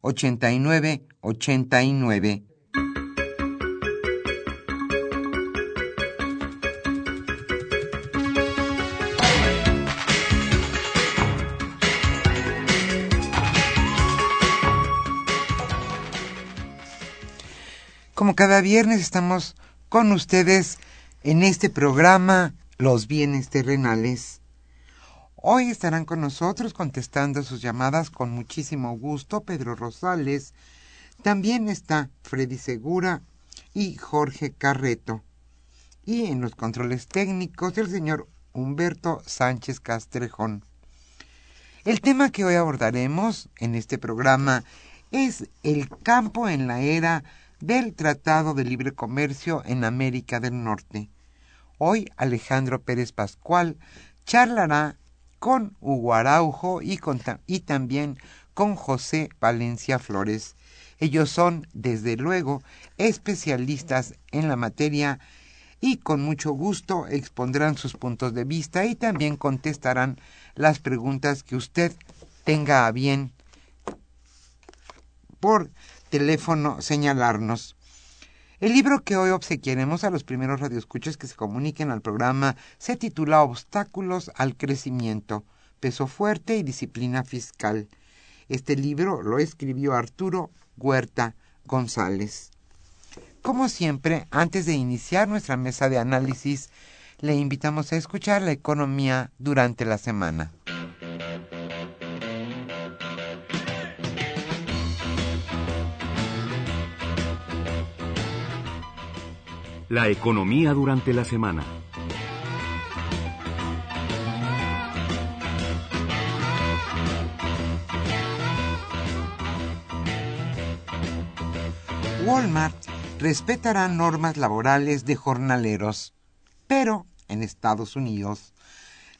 89 89. Como cada viernes estamos con ustedes en este programa Los bienes terrenales. Hoy estarán con nosotros contestando sus llamadas con muchísimo gusto Pedro Rosales. También está Freddy Segura y Jorge Carreto. Y en los controles técnicos el señor Humberto Sánchez Castrejón. El tema que hoy abordaremos en este programa es el campo en la era del Tratado de Libre Comercio en América del Norte. Hoy Alejandro Pérez Pascual charlará con Hugo Araujo y, y también con José Valencia Flores. Ellos son, desde luego, especialistas en la materia y con mucho gusto expondrán sus puntos de vista y también contestarán las preguntas que usted tenga a bien por teléfono señalarnos. El libro que hoy obsequiaremos a los primeros radioescuchas que se comuniquen al programa se titula Obstáculos al crecimiento, peso fuerte y disciplina fiscal. Este libro lo escribió Arturo Huerta González. Como siempre, antes de iniciar nuestra mesa de análisis, le invitamos a escuchar la economía durante la semana. La economía durante la semana. Walmart respetará normas laborales de jornaleros, pero en Estados Unidos,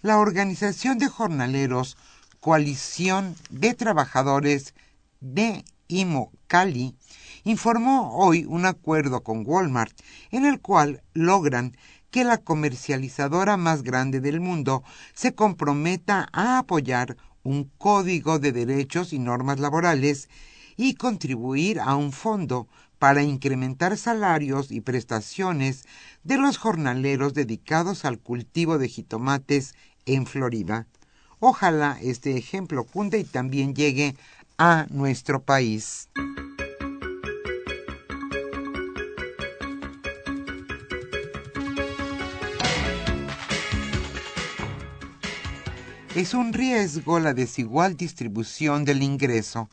la Organización de Jornaleros Coalición de Trabajadores de Imocali informó hoy un acuerdo con Walmart en el cual logran que la comercializadora más grande del mundo se comprometa a apoyar un código de derechos y normas laborales y contribuir a un fondo para incrementar salarios y prestaciones de los jornaleros dedicados al cultivo de jitomates en Florida. Ojalá este ejemplo cunde y también llegue a nuestro país. Es un riesgo la desigual distribución del ingreso.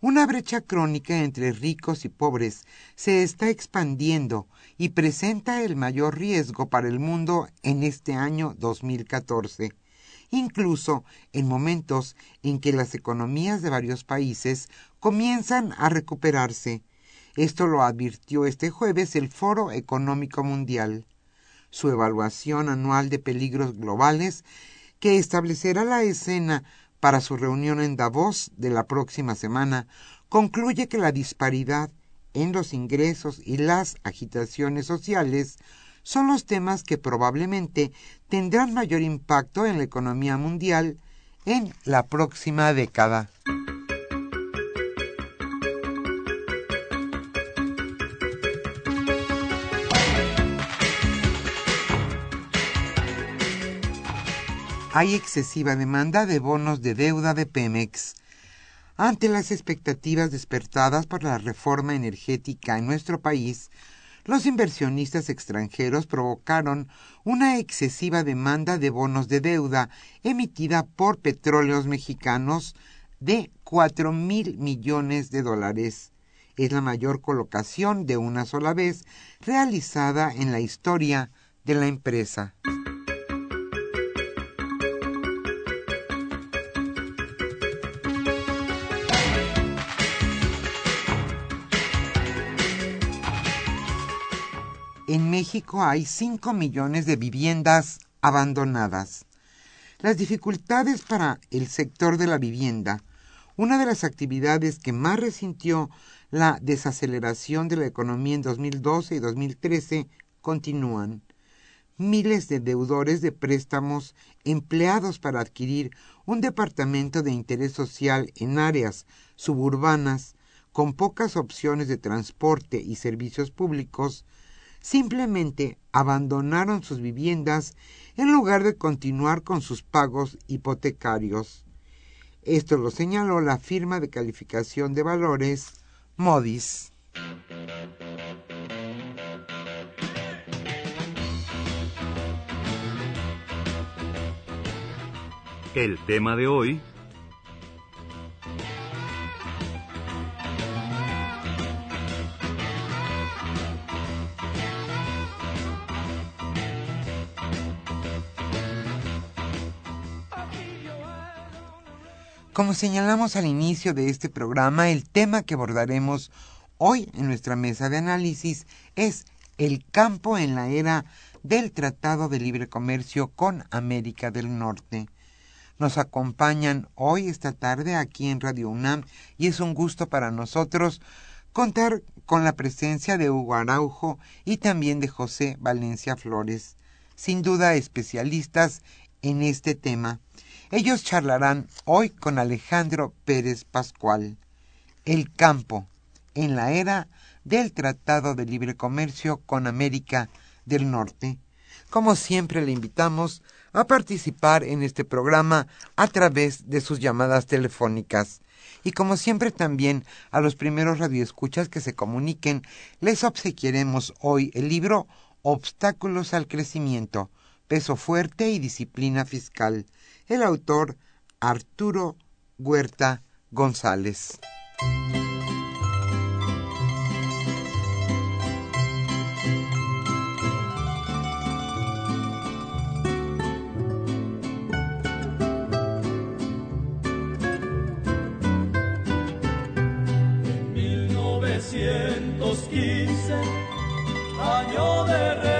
Una brecha crónica entre ricos y pobres se está expandiendo y presenta el mayor riesgo para el mundo en este año 2014, incluso en momentos en que las economías de varios países comienzan a recuperarse. Esto lo advirtió este jueves el Foro Económico Mundial. Su evaluación anual de peligros globales que establecerá la escena para su reunión en Davos de la próxima semana, concluye que la disparidad en los ingresos y las agitaciones sociales son los temas que probablemente tendrán mayor impacto en la economía mundial en la próxima década. Hay excesiva demanda de bonos de deuda de Pemex. Ante las expectativas despertadas por la reforma energética en nuestro país, los inversionistas extranjeros provocaron una excesiva demanda de bonos de deuda emitida por petróleos mexicanos de cuatro mil millones de dólares. Es la mayor colocación de una sola vez realizada en la historia de la empresa. Hay 5 millones de viviendas abandonadas. Las dificultades para el sector de la vivienda, una de las actividades que más resintió la desaceleración de la economía en 2012 y 2013, continúan. Miles de deudores de préstamos empleados para adquirir un departamento de interés social en áreas suburbanas con pocas opciones de transporte y servicios públicos simplemente abandonaron sus viviendas en lugar de continuar con sus pagos hipotecarios. Esto lo señaló la firma de calificación de valores Modis. El tema de hoy Como señalamos al inicio de este programa, el tema que abordaremos hoy en nuestra mesa de análisis es el campo en la era del Tratado de Libre Comercio con América del Norte. Nos acompañan hoy, esta tarde, aquí en Radio UNAM y es un gusto para nosotros contar con la presencia de Hugo Araujo y también de José Valencia Flores, sin duda especialistas en este tema. Ellos charlarán hoy con Alejandro Pérez Pascual. El campo en la era del Tratado de Libre Comercio con América del Norte. Como siempre le invitamos a participar en este programa a través de sus llamadas telefónicas. Y como siempre también a los primeros radioescuchas que se comuniquen, les obsequiaremos hoy el libro Obstáculos al Crecimiento, Peso Fuerte y Disciplina Fiscal el autor Arturo Huerta González. En 1915, año de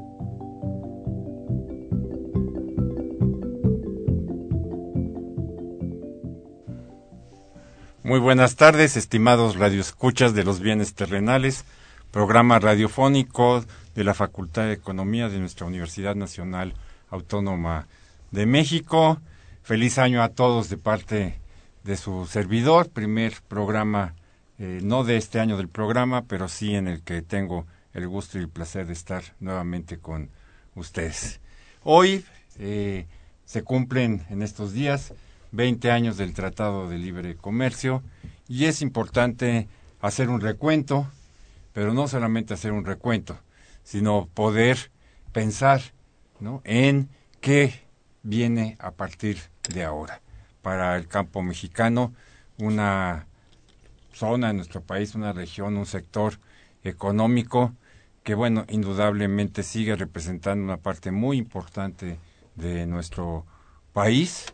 Muy buenas tardes, estimados radioescuchas de los bienes terrenales, programa radiofónico de la Facultad de Economía de nuestra Universidad Nacional Autónoma de México. Feliz año a todos de parte de su servidor, primer programa, eh, no de este año del programa, pero sí en el que tengo el gusto y el placer de estar nuevamente con ustedes. Hoy eh, se cumplen en estos días 20 años del Tratado de Libre Comercio y es importante hacer un recuento, pero no solamente hacer un recuento, sino poder pensar ¿no? en qué viene a partir de ahora. Para el campo mexicano, una zona en nuestro país, una región, un sector económico que, bueno, indudablemente sigue representando una parte muy importante de nuestro país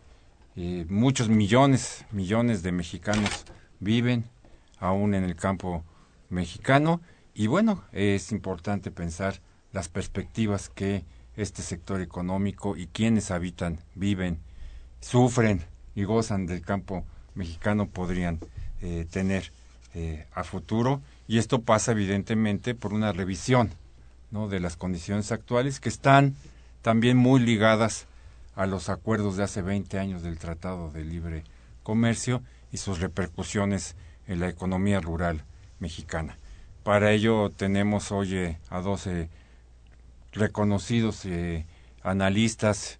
eh, muchos millones, millones de mexicanos viven aún en el campo mexicano y bueno, es importante pensar las perspectivas que este sector económico y quienes habitan, viven, sufren y gozan del campo mexicano podrían eh, tener eh, a futuro y esto pasa evidentemente por una revisión ¿no? de las condiciones actuales que están también muy ligadas a los acuerdos de hace 20 años del Tratado de Libre Comercio y sus repercusiones en la economía rural mexicana. Para ello tenemos hoy a 12 reconocidos eh, analistas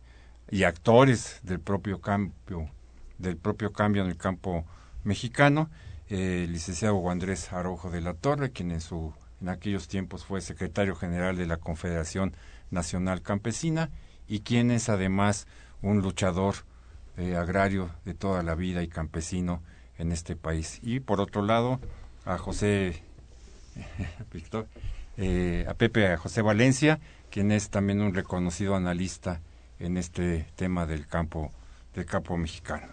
y actores del propio cambio del propio cambio en el campo mexicano, eh, el licenciado Andrés Arojo de la Torre, quien en su en aquellos tiempos fue secretario general de la Confederación Nacional Campesina, y quien es además un luchador eh, agrario de toda la vida y campesino en este país. Y por otro lado, a José, eh, a Pepe, a José Valencia, quien es también un reconocido analista en este tema del campo, del campo mexicano.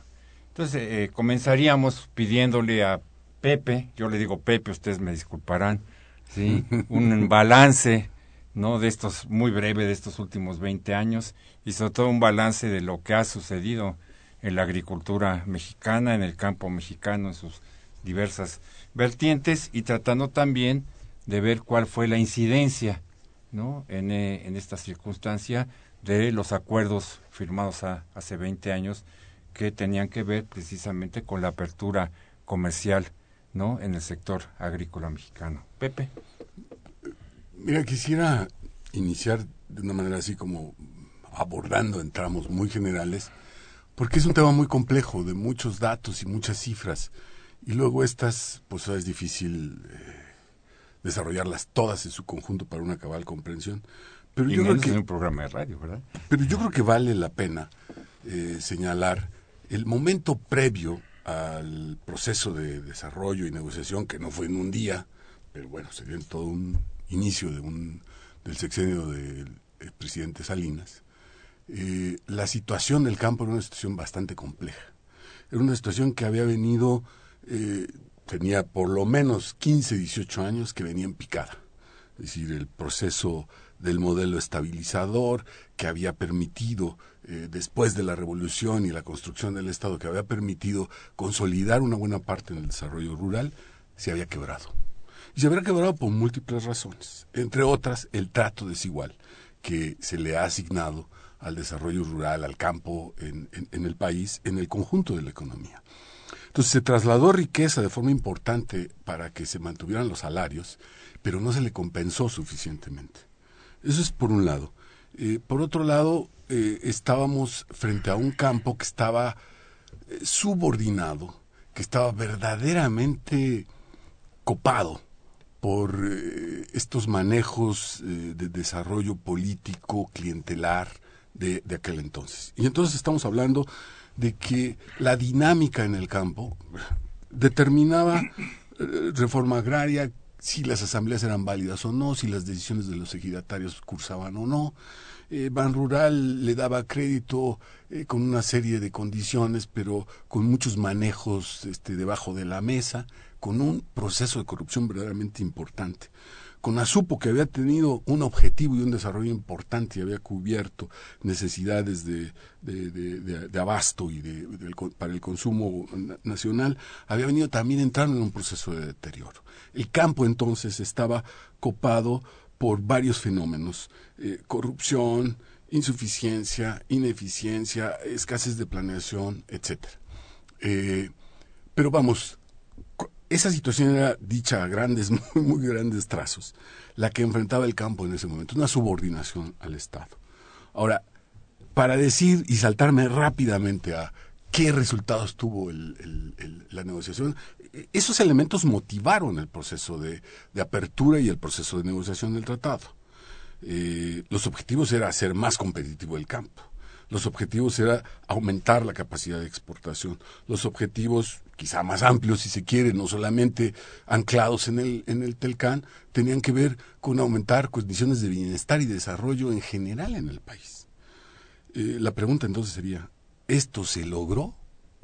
Entonces, eh, comenzaríamos pidiéndole a Pepe, yo le digo Pepe, ustedes me disculparán, ¿sí? un balance ¿no? De estos, muy breve, de estos últimos 20 años y sobre todo un balance de lo que ha sucedido en la agricultura mexicana, en el campo mexicano, en sus diversas vertientes y tratando también de ver cuál fue la incidencia, ¿no? En, eh, en esta circunstancia de los acuerdos firmados hace 20 años que tenían que ver precisamente con la apertura comercial, ¿no? En el sector agrícola mexicano. Pepe. Mira, quisiera iniciar de una manera así como abordando en tramos muy generales, porque es un tema muy complejo, de muchos datos y muchas cifras, y luego estas, pues es difícil eh, desarrollarlas todas en su conjunto para una cabal comprensión. Pero yo creo que un programa de radio, ¿verdad? Pero yo creo que vale la pena eh, señalar el momento previo al proceso de desarrollo y negociación que no fue en un día, pero bueno, se dio en todo un inicio de un, del sexenio del presidente Salinas, eh, la situación del campo era una situación bastante compleja. Era una situación que había venido, eh, tenía por lo menos 15, 18 años que venía en picada. Es decir, el proceso del modelo estabilizador que había permitido, eh, después de la revolución y la construcción del Estado, que había permitido consolidar una buena parte del desarrollo rural, se había quebrado y se habrá quebrado por múltiples razones, entre otras el trato desigual que se le ha asignado al desarrollo rural, al campo en, el país, en el conjunto de la economía. Entonces se trasladó riqueza de forma importante para que se mantuvieran los salarios, pero no se le compensó suficientemente. Eso es por un lado. Eh, por otro lado, eh, estábamos frente a un campo que estaba eh, subordinado, que estaba verdaderamente copado por eh, estos manejos eh, de desarrollo político clientelar de, aquel entonces. Y entonces estamos hablando de que la dinámica en el campo determinaba eh, reforma agraria, si las asambleas eran válidas o no, si las decisiones de los ejidatarios cursaban o no. Eh, Ban Rural le daba crédito con una serie de condiciones, pero con muchos manejos este, debajo de la mesa, con un proceso de corrupción verdaderamente importante. Con Asupo, que había tenido un objetivo y un desarrollo importante y había cubierto necesidades de, de, de, de abasto para el consumo na- nacional, había venido también entrando en un proceso de deterioro. El campo entonces estaba copado por varios fenómenos, eh, corrupción, insuficiencia, ineficiencia, escasez de planeación, etcétera. Eh, pero vamos, esa situación era dicha a grandes, muy, grandes trazos, la que enfrentaba el campo en ese momento, una subordinación al Estado. Ahora, para decir y saltarme rápidamente a qué resultados tuvo la negociación, eh, esos elementos motivaron el proceso de, de apertura y el proceso de negociación del tratado. Eh, los objetivos era hacer más competitivo el campo. Los objetivos era aumentar la capacidad de exportación. Los objetivos, quizá más amplios si se quiere, no solamente anclados en el, en el Telcán, tenían que ver con aumentar condiciones de bienestar y desarrollo en general en el país. Eh, la pregunta entonces sería, ¿esto se logró?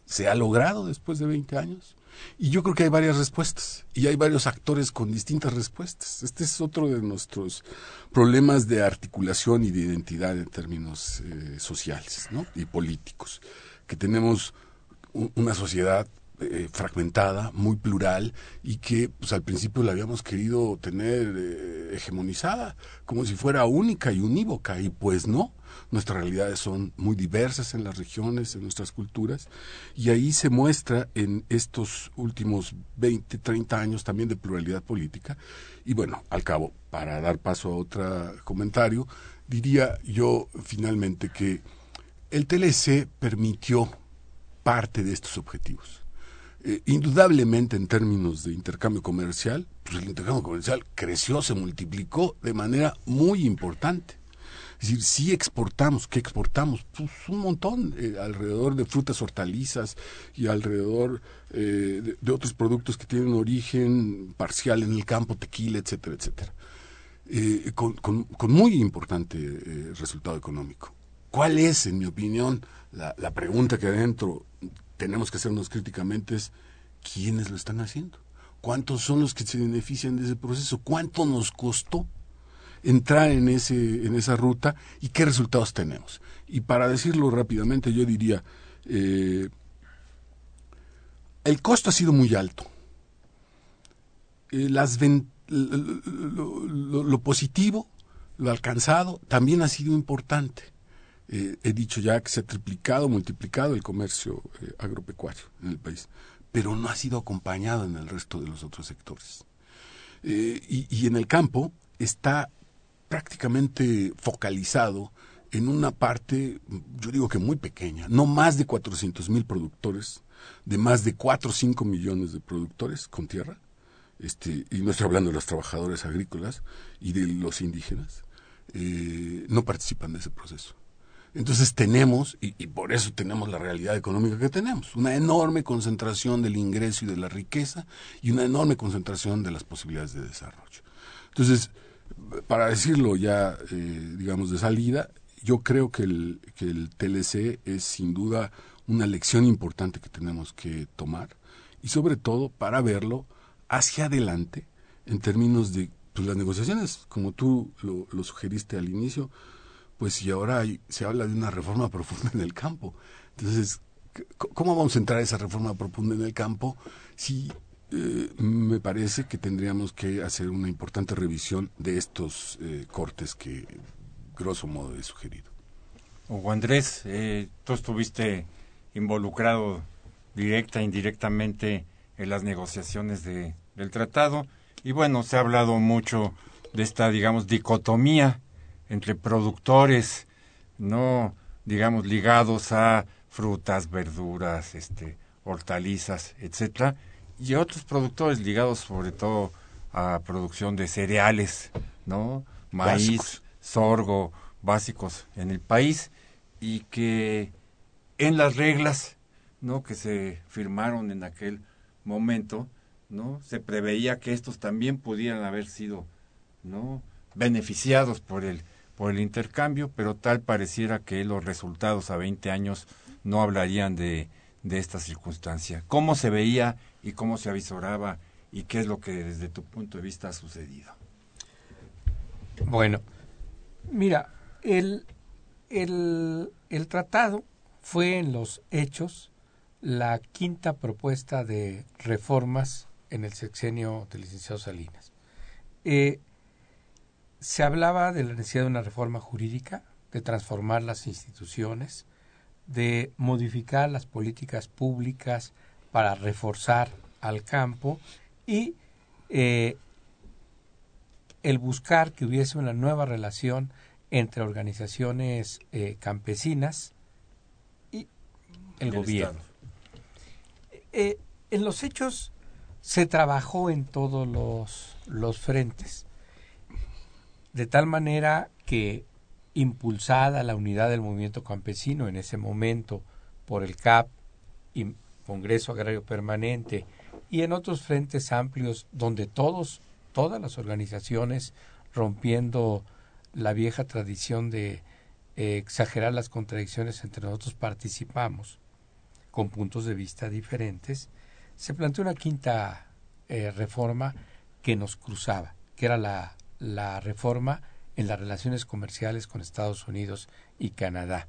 ¿Se ha logrado después de 20 años? Y yo creo que hay varias respuestas y hay varios actores con distintas respuestas. Este es otro de nuestros problemas de articulación y de identidad en términos eh, sociales y políticos, que tenemos una sociedad eh, fragmentada, muy plural y que pues al principio la habíamos querido tener eh, hegemonizada como si fuera única y unívoca y pues no. Nuestras realidades son muy diversas en las regiones, en nuestras culturas y ahí se muestra en estos últimos 20, 30 años también de pluralidad política y bueno, al cabo, para dar paso a otro comentario, diría yo finalmente que el TLC permitió parte de estos objetivos. Eh, indudablemente en términos de intercambio comercial, pues el intercambio comercial creció, se multiplicó de manera muy importante. Es decir, sí exportamos, ¿qué exportamos? Pues un montón, eh, alrededor de frutas, hortalizas y alrededor eh, de, otros productos que tienen origen parcial en el campo, tequila, etcétera, etcétera. Con, muy importante resultado económico. ¿Cuál es, en mi opinión, la, la pregunta que adentro tenemos que hacernos críticamente es quiénes lo están haciendo? ¿Cuántos son los que se benefician de ese proceso? ¿Cuánto nos costó entrar en, ese, en esa ruta y qué resultados tenemos? Y para decirlo rápidamente, yo diría, eh, el costo ha sido muy alto. Eh, las lo- lo positivo, lo alcanzado, también ha sido importante. Eh, he dicho ya que se ha triplicado, multiplicado el comercio eh, agropecuario en el país, pero no ha sido acompañado en el resto de los otros sectores. Eh, y, en el campo está prácticamente focalizado en una parte, yo digo que muy pequeña, no más de 400 mil productores, de más de 4 o 5 millones de productores con tierra, este, y no estoy hablando de los trabajadores agrícolas y de los indígenas, no participan de ese proceso. Entonces tenemos, y, por eso tenemos la realidad económica que tenemos, una enorme concentración del ingreso y de la riqueza y una enorme concentración de las posibilidades de desarrollo. Entonces, para decirlo ya, eh, digamos, de salida, yo creo que el, que el TLC es sin duda una lección importante que tenemos que tomar y sobre todo para verlo hacia adelante en términos de pues, las negociaciones, como tú lo sugeriste al inicio, pues si ahora hay, se habla de una reforma profunda en el campo. Entonces, ¿cómo vamos a entrar a esa reforma profunda en el campo si eh, me parece que tendríamos que hacer una importante revisión de estos eh, cortes que grosso modo he sugerido? Hugo Andrés, eh, tú estuviste involucrado directa e indirectamente en las negociaciones de, del tratado y bueno, se ha hablado mucho de esta, digamos, dicotomía entre productores, no, digamos, ligados a frutas, verduras, este, hortalizas, etcétera, y otros productores ligados sobre todo a producción de cereales, ¿no? Maíz, Básicos. sorgo, básicos en el país y que en las reglas, ¿no? que se firmaron en aquel momento ¿no? Se preveía que estos también pudieran haber sido, ¿no? beneficiados por el por el intercambio, pero tal pareciera que los resultados a 20 años no hablarían de, de esta circunstancia. ¿Cómo se veía y cómo se avisoraba y qué es lo que desde tu punto de vista ha sucedido? Bueno, mira, el, el, el tratado fue en los hechos la quinta propuesta de reformas en el sexenio del licenciado Salinas. Eh, se hablaba de la necesidad de una reforma jurídica, de transformar las instituciones, de modificar las políticas públicas para reforzar al campo y eh, el buscar que hubiese una nueva relación entre organizaciones eh, campesinas y el, gobierno. Eh, en los hechos se trabajó en todos los, los frentes, de tal manera que impulsada la unidad del movimiento campesino en ese momento por el CAP y Congreso Agrario Permanente y en otros frentes amplios donde todos todas las organizaciones rompiendo la vieja tradición de eh, exagerar las contradicciones entre nosotros participamos con puntos de vista diferentes, se planteó una quinta eh, reforma que nos cruzaba, que era la, la reforma en las relaciones comerciales con Estados Unidos y Canadá,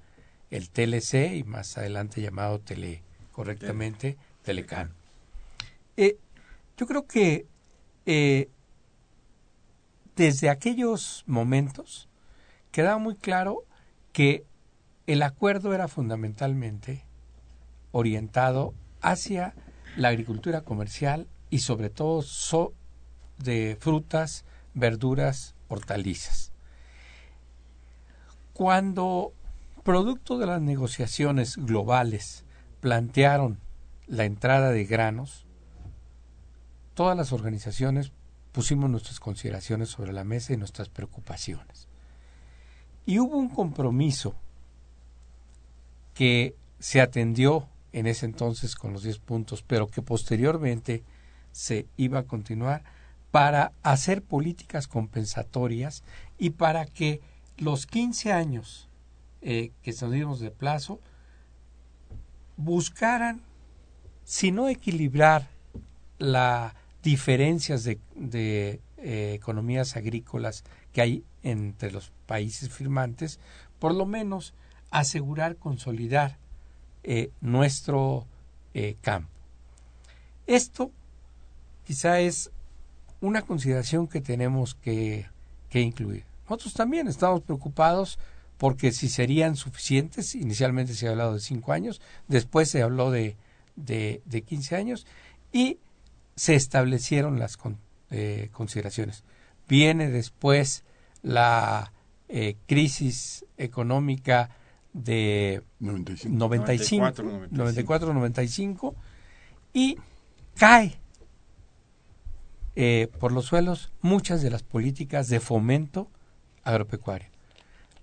el TLC y más adelante llamado Tele, correctamente, Telecan. Eh, yo creo que eh, desde aquellos momentos quedaba muy claro que el acuerdo era fundamentalmente orientado hacia la agricultura comercial y sobre todo de frutas, verduras, hortalizas. Cuando, producto de las negociaciones globales, plantearon la entrada de granos, todas las organizaciones pusimos nuestras consideraciones sobre la mesa y nuestras preocupaciones. Y hubo un compromiso que se atendió en ese entonces con los 10 puntos, pero que posteriormente se iba a continuar para hacer políticas compensatorias y para que los 15 años eh, que dimos de plazo buscaran, si no equilibrar las diferencias de, eh, economías agrícolas que hay entre los países firmantes, por lo menos asegurar, consolidar eh, nuestro campo. Esto quizá es una consideración que tenemos que, incluir. Nosotros también estamos preocupados porque si serían suficientes, inicialmente se ha hablado de cinco años, después se habló de, de, de 15 años y se establecieron las eh, consideraciones. Viene después la eh, crisis económica de 94-95 y cae eh, por los suelos muchas de las políticas de fomento agropecuario.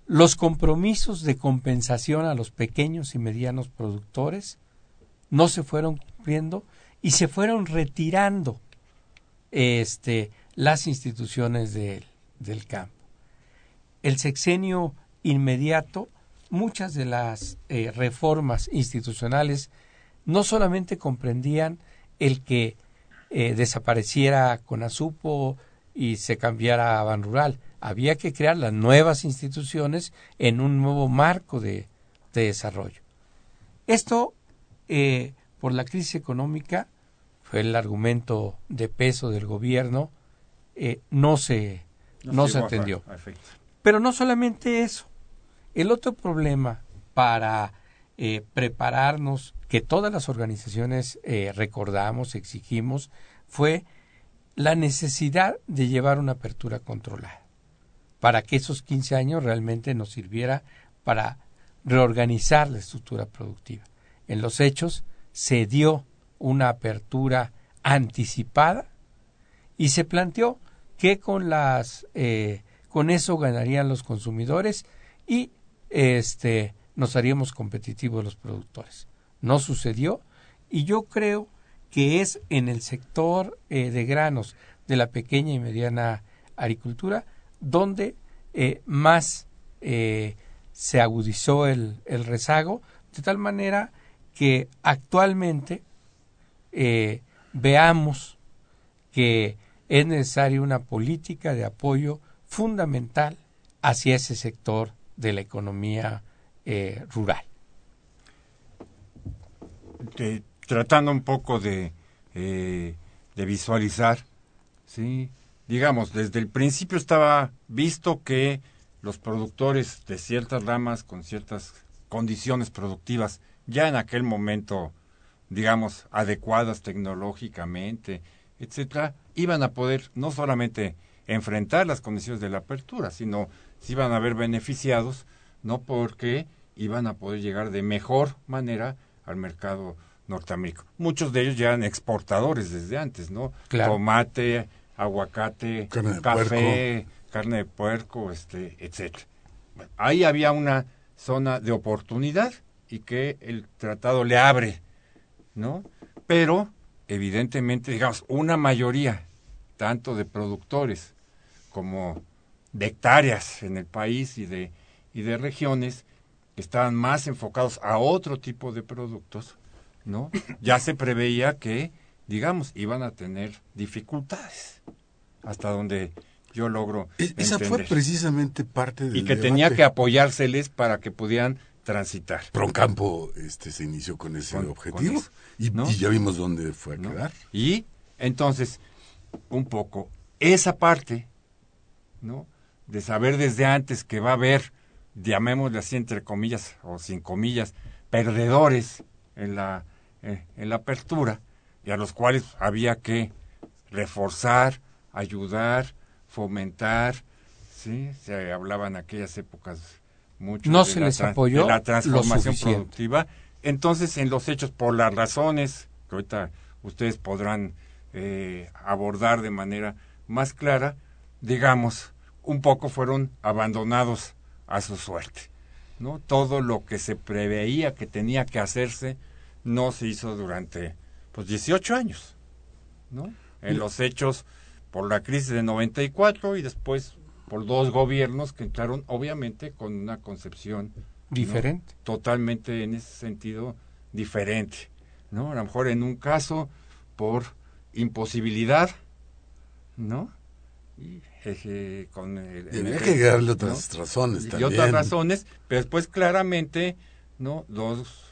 Los compromisos de compensación a los pequeños y medianos productores no se fueron cumpliendo y se fueron retirando este, las instituciones del campo. El sexenio inmediato, muchas de las eh, reformas institucionales no solamente comprendían el que eh, desapareciera Conasupo y se cambiara a Ban Rural. Había que crear las nuevas instituciones en un nuevo marco de, desarrollo. Esto, eh, por la crisis económica, fue el argumento de peso del gobierno, eh, no se, no, se atendió. Pero no solamente eso. El otro problema para eh, prepararnos, que todas las organizaciones eh, recordamos, exigimos, fue la necesidad de llevar una apertura controlada, para que esos 15 años realmente nos sirviera para reorganizar la estructura productiva. En los hechos se dio una apertura anticipada y se planteó que con las eh, con eso ganarían los consumidores y este nos haríamos competitivos los productores. No sucedió y yo creo que es en el sector eh, de granos de la pequeña y mediana agricultura donde eh, más eh, se agudizó el, el, rezago, de tal manera que actualmente veamos que es necesaria una política de apoyo fundamental hacia ese sector de la economía rural. De, tratando un poco de, eh, de visualizar, ¿sí? digamos, desde el principio estaba visto que los productores de ciertas ramas con ciertas condiciones productivas ya en aquel momento, digamos, adecuadas tecnológicamente, etcétera, iban a poder no solamente enfrentar las condiciones de la apertura, sino se iban a ver beneficiados, no porque iban a poder llegar de mejor manera al mercado norteamericano. Muchos de ellos ya eran exportadores desde antes, ¿no? Claro. Tomate, aguacate, Carne café, carne de puerco, este, etcétera. Bueno, ahí había una zona de oportunidad y que el tratado le abre, ¿no? Pero evidentemente, digamos, una mayoría tanto de productores como de hectáreas en el país y de y de regiones que estaban más enfocados a otro tipo de productos, ¿no? Ya se preveía que, digamos, iban a tener dificultades hasta donde yo logro Es- Esa fue precisamente parte del y que debate. tenía que apoyárseles para que pudieran transitar. Proncampo este, se inició con ese Con- objetivo con eso, y, ¿no? y ya vimos dónde fue a ¿no? quedar. Y entonces, un poco, esa parte, ¿no? De saber desde antes que va a haber, llamémosle así entre comillas o sin comillas, perdedores en la, eh, en la apertura, y a los cuales había que reforzar, ayudar, fomentar, ¿sí? Se hablaba en aquellas épocas mucho No de se la les apoyó de la transformación productiva. Entonces, en los hechos, por las razones que ahorita ustedes podrán eh, abordar de manera más clara, digamos, un poco fueron abandonados a su suerte. ¿no? Todo lo que se preveía que tenía que hacerse no se hizo durante pues 18 años. ¿no? En los hechos por la crisis de 94 y después por dos gobiernos que entraron obviamente con una concepción ¿no? Diferente. totalmente en ese sentido diferente, ¿no? A lo mejor en un caso por imposibilidad, ¿no? Y, eh, con el, que darle ¿no? otras razones y también. otras razones, pero después claramente, ¿no? Dos,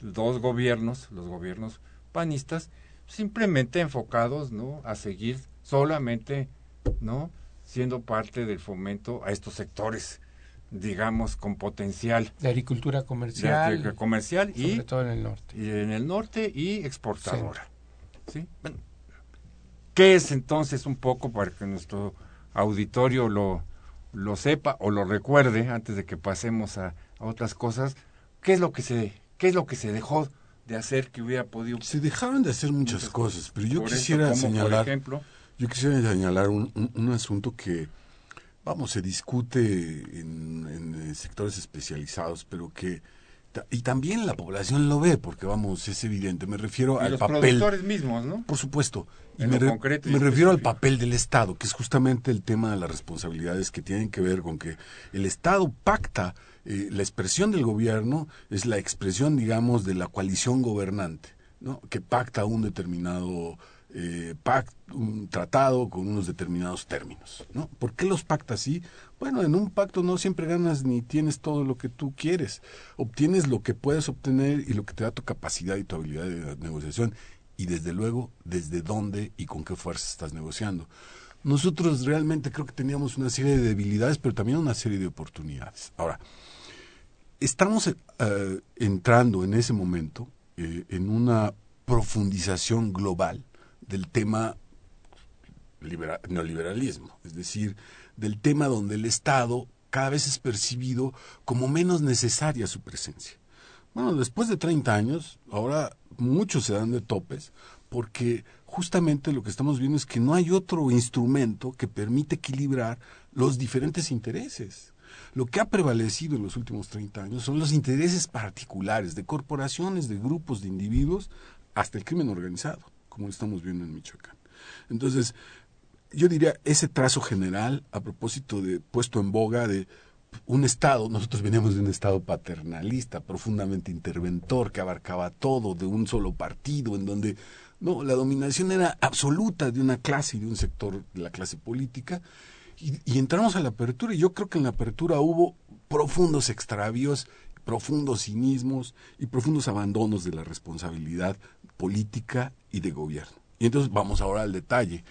dos gobiernos, los gobiernos panistas, simplemente enfocados, ¿no? A seguir solamente, ¿no? Siendo parte del fomento a estos sectores, digamos, con potencial De agricultura de comercial, comercial y, sobre todo en el norte. y en el norte y exportadora. ¿sí? Bueno, ¿Qué es entonces un poco para que nuestro auditorio lo, lo sepa o lo recuerde antes de que pasemos a, a otras cosas? ¿Qué es lo que se qué es lo que se dejó de hacer que hubiera podido Se dejaron de hacer muchas cosas, pero yo por esto, quisiera como, señalar, por ejemplo, yo quisiera señalar un, un- un asunto que, vamos, se discute en, en, eh, sectores especializados, pero que y también la población lo ve, porque vamos, es evidente. Me refiero y al los papel. productores mismos, ¿no? Por supuesto. Y me, re- concreto y me refiero al papel del Estado, que es justamente el tema de las responsabilidades que tienen que ver con que el Estado pacta, eh, la expresión del gobierno es la expresión, digamos, de la coalición gobernante, ¿no? que pacta un determinado eh, pact- un tratado con unos determinados términos. ¿no? ¿Por qué los pacta así? Bueno, en un pacto no siempre ganas ni tienes todo lo que tú quieres. Obtienes lo que puedes obtener y lo que te da tu capacidad y tu habilidad de negociación y desde luego desde dónde y con qué fuerza estás negociando. Nosotros realmente creo que teníamos una serie de debilidades, pero también una serie de oportunidades. Ahora, estamos eh, entrando en ese momento eh, en una profundización global del tema libera- neoliberalismo, es decir, del tema donde el Estado cada vez es percibido como menos necesaria su presencia. Bueno, después de 30 años, ahora muchos se dan de topes porque justamente lo que estamos viendo es que no hay otro instrumento que permite equilibrar los diferentes intereses. Lo que ha prevalecido en los últimos 30 años son los intereses particulares de corporaciones, de grupos, de individuos, hasta el crimen organizado. como lo estamos viendo en Michoacán. Entonces, yo diría, ese trazo general, a propósito de puesto en boga de un Estado, nosotros veníamos de un Estado paternalista, profundamente interventor, que abarcaba todo, de un solo partido, en donde no, la dominación era absoluta de una clase y de un sector de la clase política, y, entramos a la apertura, y yo creo que en la apertura hubo profundos extravíos, profundos cinismos y profundos abandonos de la responsabilidad política y de gobierno. Y entonces vamos ahora al detalle.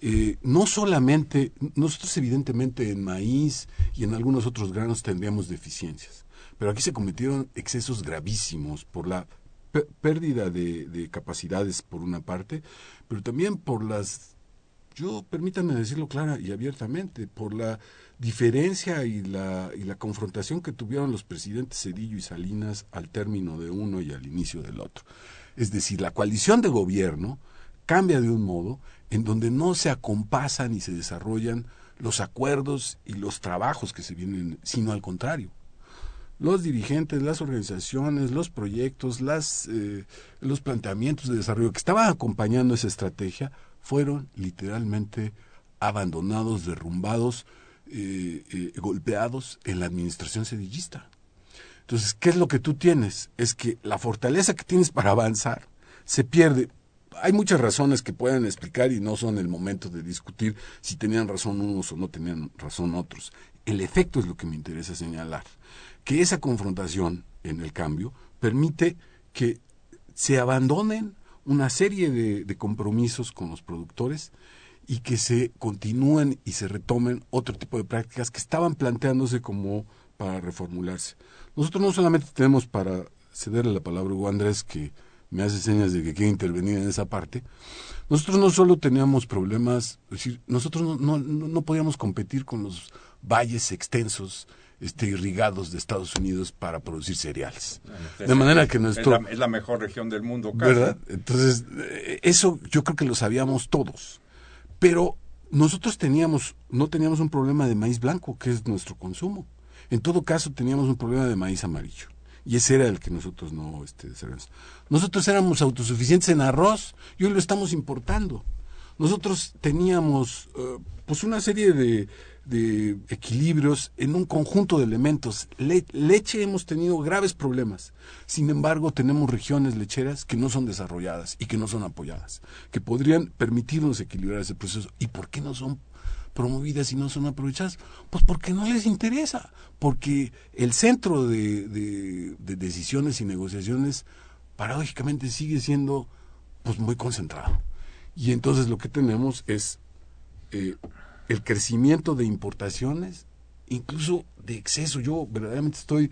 Eh, no solamente, nosotros evidentemente en maíz y en algunos otros granos tendríamos deficiencias, pero aquí se cometieron excesos gravísimos por la pérdida de, de capacidades por una parte, pero también por las, yo permítanme decirlo clara y abiertamente, por la diferencia y la, y la confrontación que tuvieron los presidentes Cedillo y Salinas al término de uno y al inicio del otro. Es decir, la coalición de gobierno cambia de un modo en donde no se acompasan y se desarrollan los acuerdos y los trabajos que se vienen, sino al contrario. Los dirigentes, las organizaciones, los proyectos, las, eh, los planteamientos de desarrollo que estaban acompañando esa estrategia fueron literalmente abandonados, derrumbados, eh, eh, golpeados en la administración sedillista. Entonces, ¿qué es lo que tú tienes? Es que la fortaleza que tienes para avanzar se pierde. Hay muchas razones que pueden explicar y no son el momento de discutir si tenían razón unos o no tenían razón otros. El efecto es lo que me interesa señalar. Que esa confrontación en el cambio permite que se abandonen una serie de, compromisos con los productores y que se continúen y se retomen otro tipo de prácticas que estaban planteándose como para reformularse. Nosotros no solamente tenemos para cederle la palabra a Hugo Andrés, que me hace señas de que quiere intervenir en esa parte, nosotros no solo teníamos problemas, es decir, nosotros no, no, no, no podíamos competir con los valles extensos este, irrigados de Estados Unidos para producir cereales. De manera que nuestro... Es la, es la mejor región del mundo, casi. ¿verdad? Entonces, eh, eso yo creo que lo sabíamos todos. Pero nosotros teníamos, no teníamos un problema de maíz blanco, que es nuestro consumo. En todo caso, teníamos un problema de maíz amarillo. Y ese era el que nosotros no este. Nosotros éramos autosuficientes en arroz y hoy lo estamos importando. Nosotros teníamos eh, pues una serie de, de equilibrios en un conjunto de elementos. Le- leche hemos tenido graves problemas. Sin embargo, tenemos regiones lecheras que no son desarrolladas y que no son apoyadas, que podrían permitirnos equilibrar ese proceso. ¿Y por qué no son promovidas y no son aprovechadas? Pues porque no les interesa, porque el centro de, de- de decisiones y negociaciones paradójicamente sigue siendo pues muy concentrado. Y entonces lo que tenemos es eh, el crecimiento de importaciones, incluso de exceso. Yo verdaderamente estoy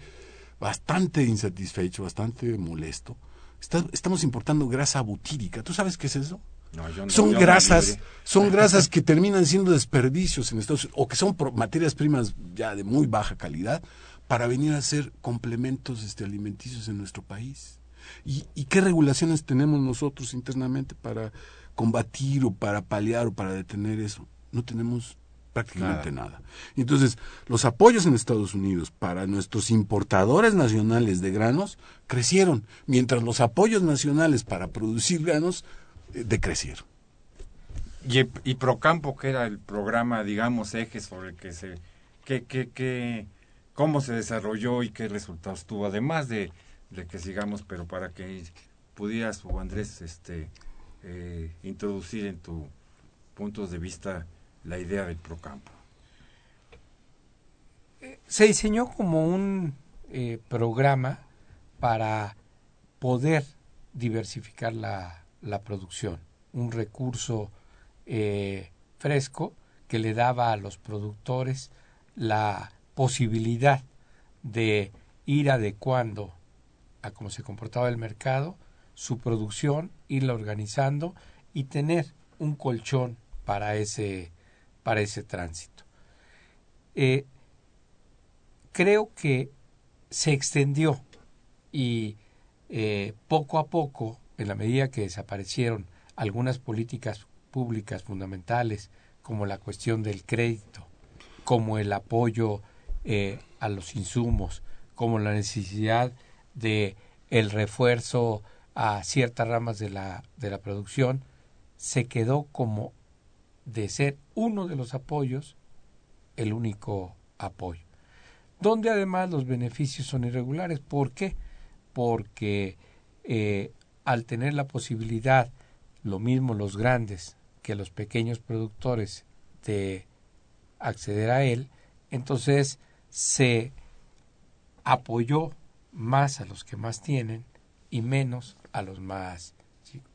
bastante insatisfecho, bastante molesto. Está- estamos importando grasa butírica. ¿Tú sabes qué es eso? No, yo no- son yo grasas, son grasas que terminan siendo desperdicios en Estados Unidos, o que son pro- materias primas ya de muy baja calidad para venir a ser complementos este, alimenticios en nuestro país. ¿Y, ¿Y qué regulaciones tenemos nosotros internamente para combatir o para paliar o para detener eso? No tenemos prácticamente nada. Entonces, los apoyos en Estados Unidos para nuestros importadores nacionales de granos crecieron, mientras los apoyos nacionales para producir granos eh, decrecieron. Y, y Procampo, que era el programa, digamos, eje sobre el que se... Que, que, que, ¿Cómo se desarrolló y qué resultados tuvo? Además de, de que sigamos, pero para que pudieras, Andrés, este, eh, introducir en tu puntos de vista la idea del Procampo. se diseñó como un eh, programa para poder diversificar la, la producción, un recurso eh, fresco que le daba a los productores la posibilidad de ir adecuando a cómo se comportaba el mercado, su producción, irla organizando y tener un colchón para ese, para ese tránsito. Eh, creo que se extendió y eh, poco a poco, en la medida que desaparecieron algunas políticas públicas fundamentales, como la cuestión del crédito, como el apoyo eh, a los insumos, como la necesidad de el refuerzo a ciertas ramas de la, de la producción, se quedó como de ser uno de los apoyos el único apoyo. Donde además los beneficios son irregulares. ¿Por qué? Porque eh, al tener la posibilidad, lo mismo los grandes que los pequeños productores, de acceder a él, entonces se apoyó más a los que más tienen y menos a los más chicos.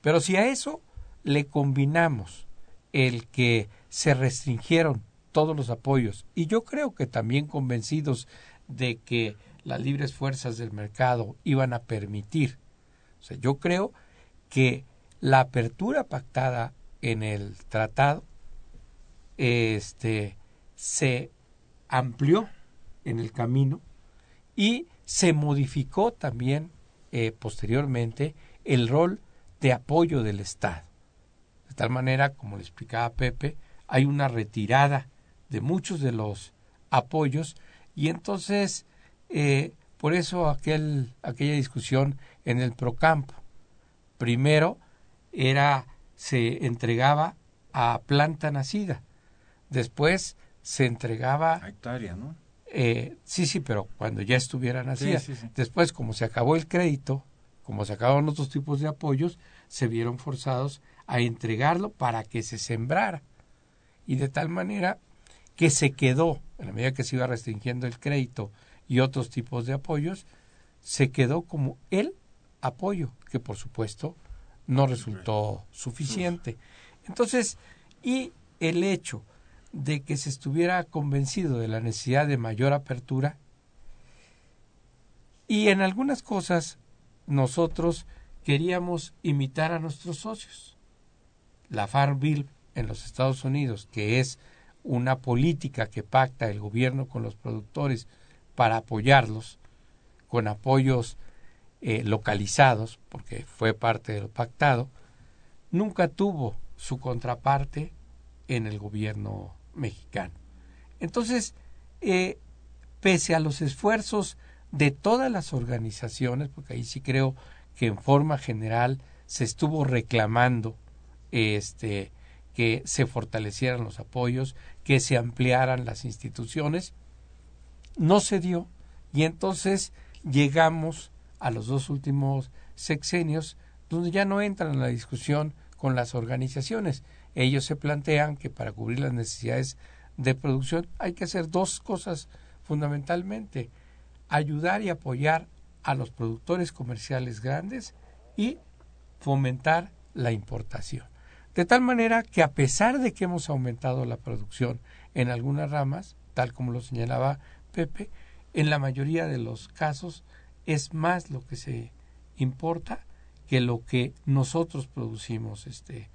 Pero si a eso le combinamos el que se restringieron todos los apoyos y yo creo que también convencidos de que las libres fuerzas del mercado iban a permitir. O sea, yo creo que la apertura pactada en el tratado este se amplió en el camino y se modificó también eh, posteriormente el rol de apoyo del Estado. De tal manera, como le explicaba Pepe, hay una retirada de muchos de los apoyos y entonces eh, por eso aquel, aquella discusión en el Procampo. Primero era se entregaba a planta nacida, después se entregaba A hectárea, ¿no? eh, sí, sí, pero cuando ya estuviera nacida. Sí, sí, sí. Después, como se acabó el crédito, como se acabaron otros tipos de apoyos, se vieron forzados a entregarlo para que se sembrara. Y de tal manera que se quedó, en la medida que se iba restringiendo el crédito y otros tipos de apoyos, se quedó como el apoyo, que por supuesto no resultó suficiente. Entonces, y el hecho de que se estuviera convencido de la necesidad de mayor apertura y en algunas cosas nosotros queríamos imitar a nuestros socios. La Farm Bill en los Estados Unidos, que es una política que pacta el gobierno con los productores para apoyarlos, con apoyos eh, localizados, porque fue parte de lo pactado, nunca tuvo su contraparte en el gobierno mexicano. Entonces, eh, pese a los esfuerzos de todas las organizaciones, porque ahí sí creo que en forma general se estuvo reclamando este que se fortalecieran los apoyos, que se ampliaran las instituciones, no se dio y entonces llegamos a los dos últimos sexenios donde ya no entran en la discusión con las organizaciones. Ellos se plantean que para cubrir las necesidades de producción hay que hacer dos cosas fundamentalmente. Ayudar y apoyar a los productores comerciales grandes y fomentar la importación. De tal manera que a pesar de que hemos aumentado la producción en algunas ramas, tal como lo señalaba Pepe, en la mayoría de los casos es más lo que se importa que lo que nosotros producimos este,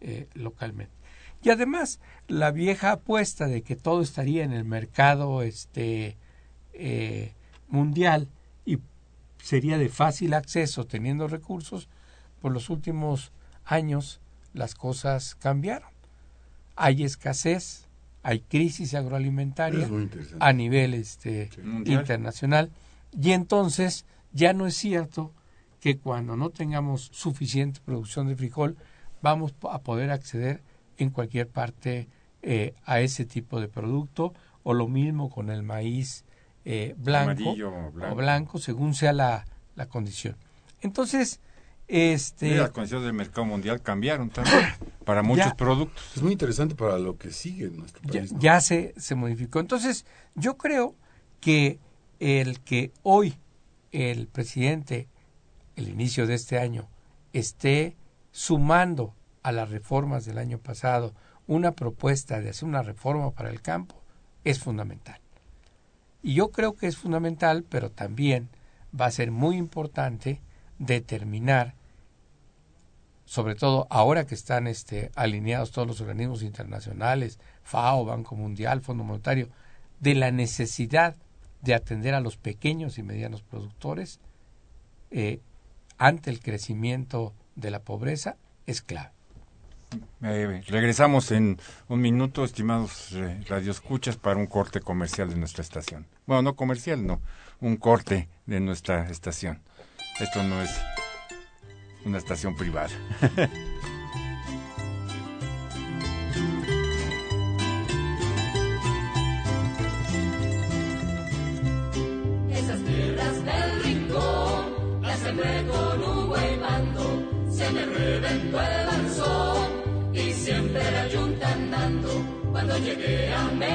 eh, localmente. Y además, la vieja apuesta de que todo estaría en el mercado este, eh, mundial y sería de fácil acceso teniendo recursos, por los últimos años las cosas cambiaron. Hay escasez, hay crisis agroalimentaria a nivel este, internacional y entonces ya no es cierto que cuando no tengamos suficiente producción de frijol vamos a poder acceder en cualquier parte eh, a ese tipo de producto o lo mismo con el maíz eh, blanco Amarillo blanco. o blanco según sea la, la condición. Entonces, este Y las condiciones del mercado mundial cambiaron también para muchos Ya. productos. Es muy interesante para lo que sigue en nuestro ya, país. ¿no? ya se, se modificó. Entonces, yo creo que el que hoy el presidente, el inicio de este año, esté sumando a las reformas del año pasado una propuesta de hacer una reforma para el campo, es fundamental. Y yo creo que es fundamental, pero también va a ser muy importante determinar sobre todo ahora que están este, alineados todos los organismos internacionales, FAO, Banco Mundial, Fondo Monetario, de la necesidad de atender a los pequeños y medianos productores eh, ante el crecimiento de la pobreza es clave. Eh, regresamos en un minuto, estimados eh, radioescuchas, para un corte comercial de nuestra estación. Bueno, no comercial, no, un corte de nuestra estación. Esto no es una estación privada. Esas tierras del rincón las sembré con Hugo y mando, se me reventó el sol y siempre la yunta andando cuando llegué a México.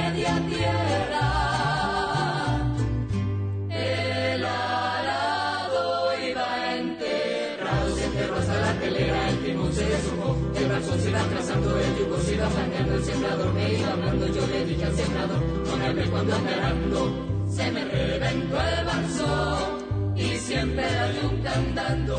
Trazando, el yugo se iba el sembrador me iba hablando, yo le dije al sembrador, no me hable cuando ande arando, se me reventó el balsón y siempre la yunta andando.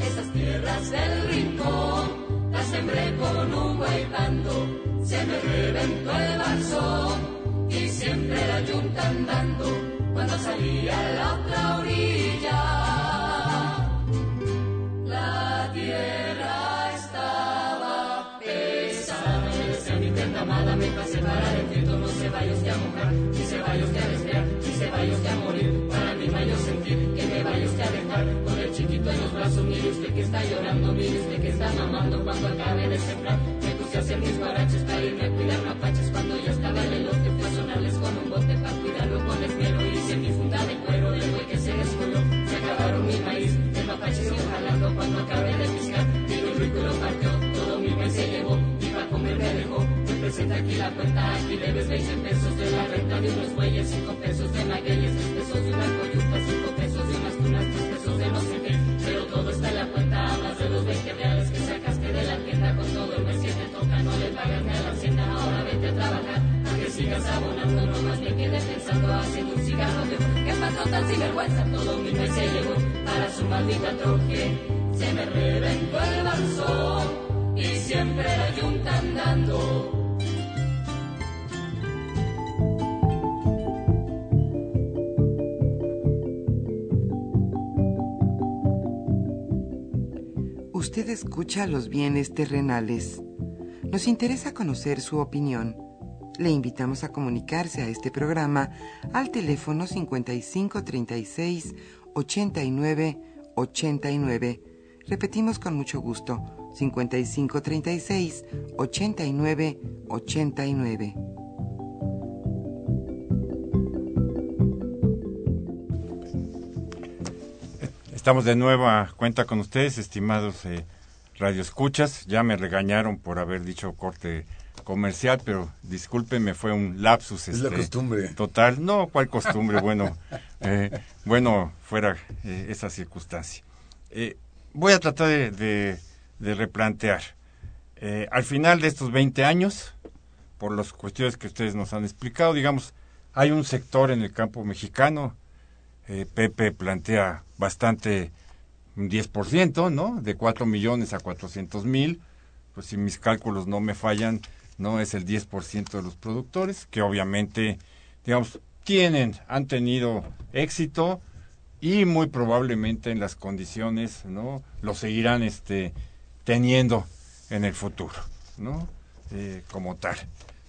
Esas tierras del rincón las sembré con un bando, se me reventó el balsón y siempre la yunta andando cuando salí a la otra orilla. La tierra estaba pesada, me decía mi tenta amada, me pasé para el viento, no se vaya usted a mojar, ni se vaya usted a desviar, ni se vaya usted a morir, para mí vaya a sentir que me vaya usted a dejar. Con el chiquito en los brazos, mire usted que está llorando, mire usted que está mamando cuando acabe de sembrar, me puse a hacer mis troje, se me reventó el balsón y siempre la yunta andando. Usted escucha los bienes terrenales. Nos interesa conocer su opinión. Le invitamos a comunicarse a este programa al teléfono 5536 89 89. Repetimos con mucho gusto, 5536 89 89. Estamos de nueva cuenta con ustedes, estimados eh, radioescuchas. Ya me regañaron por haber dicho corte comercial, pero discúlpenme, fue un lapsus. Es la este, costumbre. Total, no, ¿cuál costumbre? bueno, eh, bueno, fuera eh, esa circunstancia. Eh, voy a tratar de, de- de replantear. Eh, al final de estos 20 años, por las cuestiones que ustedes nos han explicado, digamos, hay un sector en el campo mexicano, Pepe plantea bastante, un 10%, ¿no? De 4 millones a 400 mil, pues si mis cálculos no me fallan, no es el 10% de los productores, que obviamente, digamos, tienen, han tenido éxito y muy probablemente en las condiciones, ¿no? Lo seguirán este, teniendo en el futuro, ¿no? Eh, como tal.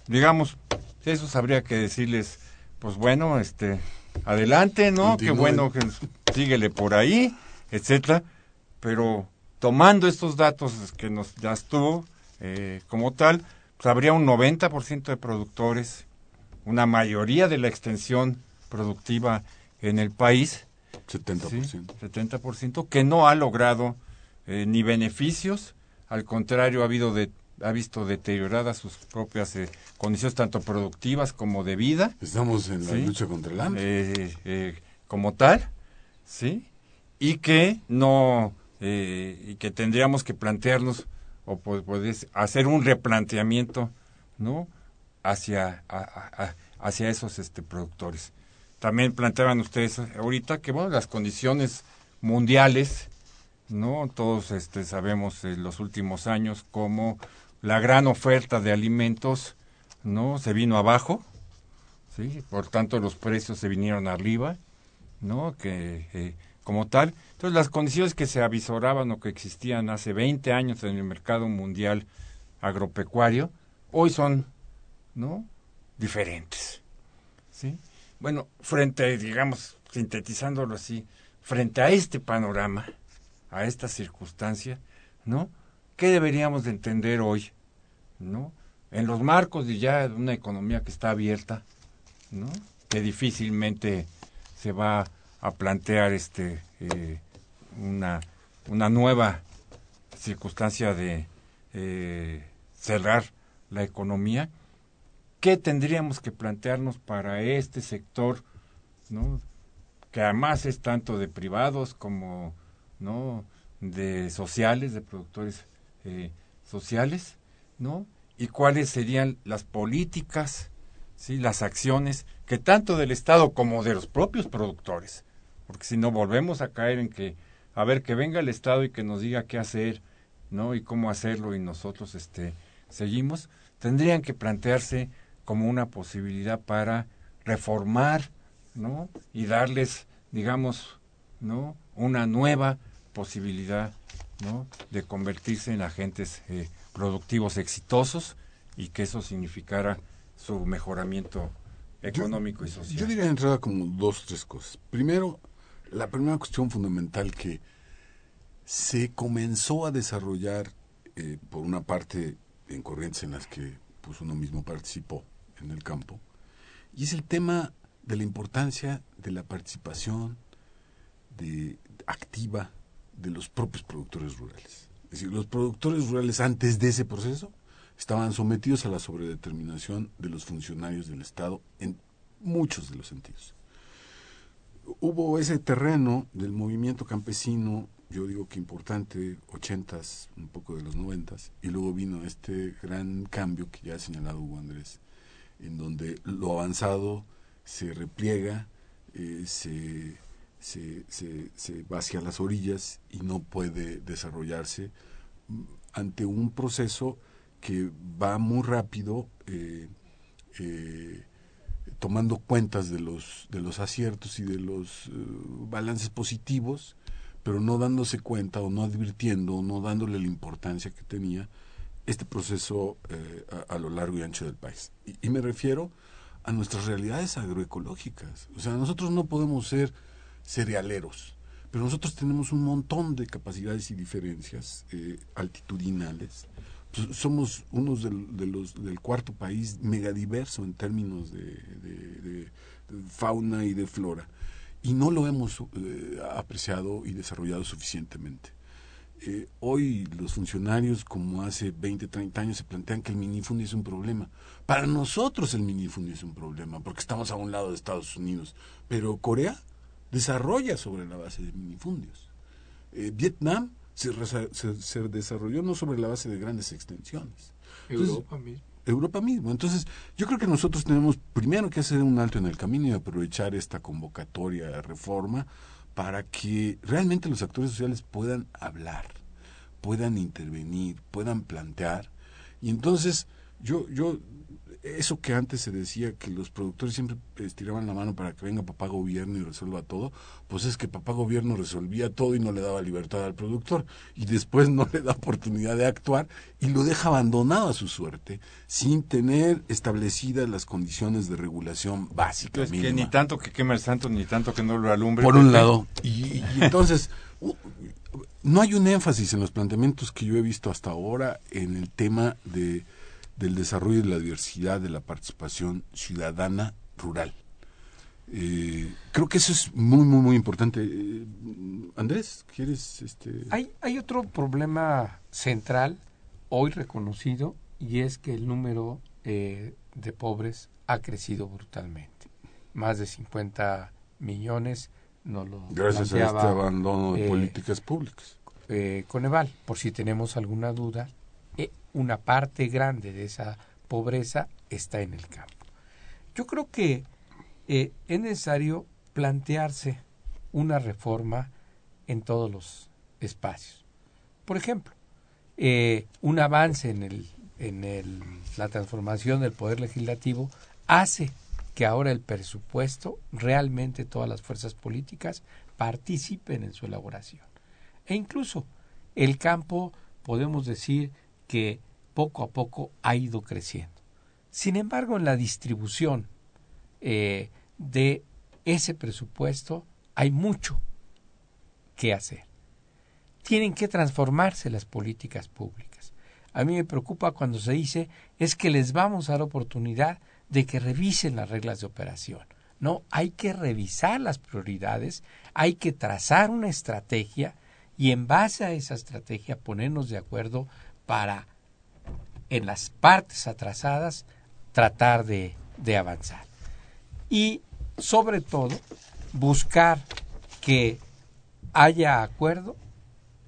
Digamos, eso habría que decirles, pues bueno, este, adelante, ¿no? Qué Continúen. bueno que síguele por ahí, etcétera, pero tomando estos datos que nos das tú eh, como tal, habría un 90% de productores, una mayoría de la extensión productiva en el país, 70%. Sí, 70%, que no ha logrado eh, ni beneficios, al contrario, ha, habido de, ha visto deterioradas sus propias eh, condiciones, tanto productivas como de vida, Estamos en la Sí. lucha contra el hambre. eh, eh, como tal, ¿sí? Y que no, eh, y que tendríamos que plantearnos, o po- poder hacer un replanteamiento, ¿no? Hacia, hacia esos este, productores. También planteaban ustedes ahorita que, bueno, las condiciones mundiales, ¿no? Todos este, sabemos en los últimos años cómo la gran oferta de alimentos, ¿no? Se vino abajo, ¿sí? Por tanto, los precios se vinieron arriba, ¿no? Que, eh, como tal. Entonces, las condiciones que se avisoraban o que existían hace 20 años en el mercado mundial agropecuario, hoy son, ¿no? Diferentes, ¿sí? Bueno, frente, digamos, sintetizándolo así, frente a este panorama, a esta circunstancia, ¿no? ¿Qué deberíamos de entender hoy ¿no? En los marcos de ya una economía que está abierta, ¿no? Que difícilmente se va a plantear este eh, una, una nueva circunstancia de eh, cerrar la economía, ¿qué tendríamos que plantearnos para este sector, ¿no? que además es tanto de privados como no de sociales, de productores eh, sociales, ¿no? Y cuáles serían las políticas, sí, las acciones que tanto del Estado como de los propios productores, porque si no volvemos a caer en que a ver que venga el Estado y que nos diga qué hacer, ¿no? Y cómo hacerlo y nosotros este seguimos, tendrían que plantearse como una posibilidad para reformar, ¿no? Y darles, digamos, ¿no? Una nueva posibilidad, ¿no? De convertirse en agentes eh, productivos exitosos y que eso significara su mejoramiento económico y social. Yo diría de entrada como dos, tres cosas. Primero, la primera cuestión fundamental que se comenzó a desarrollar, eh, por una parte, en corrientes en las que pues, uno mismo participó en el campo, y es el tema de la importancia de la participación activa de los propios productores rurales. Es decir, los productores rurales antes de ese proceso estaban sometidos a la sobredeterminación de los funcionarios del Estado en muchos de los sentidos. Hubo ese terreno del movimiento campesino, yo digo que importante, ochentas, un poco de los noventas, y luego vino este gran cambio que ya ha señalado Hugo Andrés, en donde lo avanzado se repliega, eh, se, se, se, se va hacia las orillas y no puede desarrollarse mm, ante un proceso que va muy rápido eh, eh, tomando cuentas de los de los aciertos y de los eh, balances positivos pero no dándose cuenta o no advirtiendo o no dándole la importancia que tenía este proceso eh, a, lo largo y ancho del país. Y, y, me refiero a nuestras realidades agroecológicas. O sea nosotros no podemos ser cerealeros pero nosotros tenemos un montón de capacidades y diferencias eh, altitudinales pues, somos unos del, de los, del cuarto país megadiverso en términos de, fauna y de flora. Y no lo hemos eh, apreciado y desarrollado suficientemente. Eh, hoy los funcionarios, como hace 20, 30 años, se plantean que el minifundio es un problema. Para nosotros el minifundio es un problema, porque estamos a un lado de Estados Unidos. Pero Corea desarrolla sobre la base de minifundios. Eh, Vietnam se, se, se, desarrolló no sobre la base de grandes extensiones. Entonces, Europa mismo. Europa mismo. Entonces, yo creo que nosotros tenemos primero que hacer un alto en el camino y aprovechar esta convocatoria de reforma para que realmente los actores sociales puedan hablar, puedan intervenir, puedan plantear. Y entonces, yo, yo eso que antes se decía que los productores siempre estiraban la mano para que venga papá gobierno y resuelva todo, pues es que papá gobierno resolvía todo y no le daba libertad al productor y después no le da oportunidad de actuar y lo deja abandonado a su suerte sin tener establecidas las condiciones de regulación básicas. Pues que ni tanto que queme el santo ni tanto que no lo alumbre. Por un lado. Y, y entonces no hay un énfasis en los planteamientos que yo he visto hasta ahora en el tema de del desarrollo de la diversidad de la participación ciudadana rural. Eh, creo que eso es muy, muy, muy importante. Eh, Andrés, ¿quieres? Este... Hay, hay otro problema central hoy reconocido y es que el número eh, de pobres ha crecido brutalmente. Más de 50 millones no lo Gracias a este abandono de políticas públicas. Coneval, por si tenemos alguna duda, una parte grande de esa pobreza está en el campo. Yo creo que eh, es necesario plantearse una reforma en todos los espacios. Por ejemplo, eh, un avance en, el, en el, la transformación del poder legislativo hace que ahora el presupuesto, realmente todas las fuerzas políticas participen en su elaboración. E incluso el campo, podemos decir, que poco a poco ha ido creciendo. Sin embargo, en la distribución eh, de ese presupuesto hay mucho que hacer. Tienen que transformarse las políticas públicas. A mí me preocupa cuando se dice es que les vamos a dar oportunidad de que revisen las reglas de operación. No, hay que revisar las prioridades, hay que trazar una estrategia y en base a esa estrategia ponernos de acuerdo para en las partes atrasadas tratar de, de avanzar. Y sobre todo buscar que haya acuerdo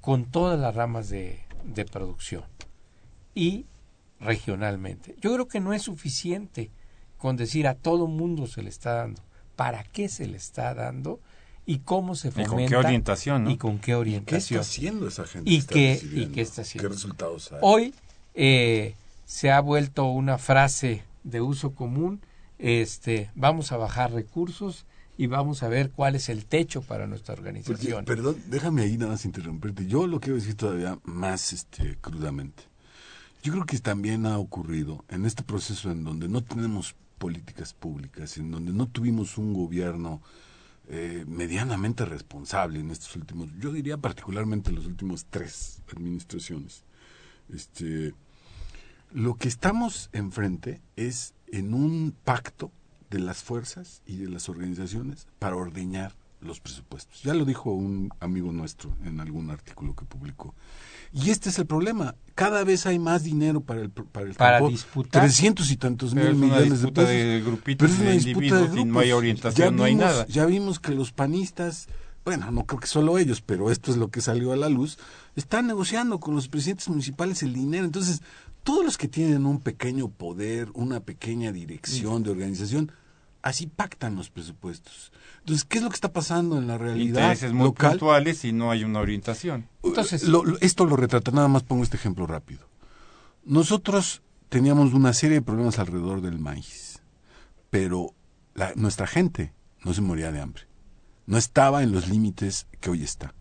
con todas las ramas de, de producción y regionalmente. Yo creo que no es suficiente con decir a todo mundo se le está dando. ¿Para qué se le está dando? Y cómo se fomenta ¿Y con qué orientación? ¿no? y con qué orientación ¿Qué está haciendo esa gente? y está qué y qué está haciendo ¿Qué resultados hay? hoy eh, se ha vuelto una frase de uso común este vamos a bajar recursos y vamos a ver cuál es el techo para nuestra Porque, organización perdón, déjame ahí nada más interrumpirte. Yo lo quiero decir todavía más este, crudamente. Yo creo que también ha ocurrido en este proceso en donde no tenemos políticas públicas, en donde no tuvimos un gobierno eh, medianamente responsable en estos últimos, yo diría particularmente en los últimos tres administraciones. Este, lo que estamos enfrente es en un pacto de las fuerzas y de las organizaciones para ordeñar los presupuestos. Ya lo dijo un amigo nuestro en algún artículo que publicó. Y este es el problema. Cada vez hay más dinero para el para el Para campo. disputar. 300 y tantos mil millones de pesos. de grupitos Pero es y una de disputa individuos de no hay orientación, no hay nada. Ya vimos que los panistas, bueno, no creo que solo ellos, pero esto es lo que salió a la luz, están negociando con los presidentes municipales el dinero. Entonces, todos los que tienen un pequeño poder, una pequeña dirección de organización, así pactan los presupuestos. Entonces, ¿qué es lo que está pasando en la realidad Intereses muy local? puntuales y no hay una orientación. Entonces- Lo- lo- esto lo retrata, nada más pongo este ejemplo rápido. Nosotros teníamos una serie de problemas alrededor del maíz, pero la- nuestra gente no se moría de hambre. No estaba en los límites que hoy está.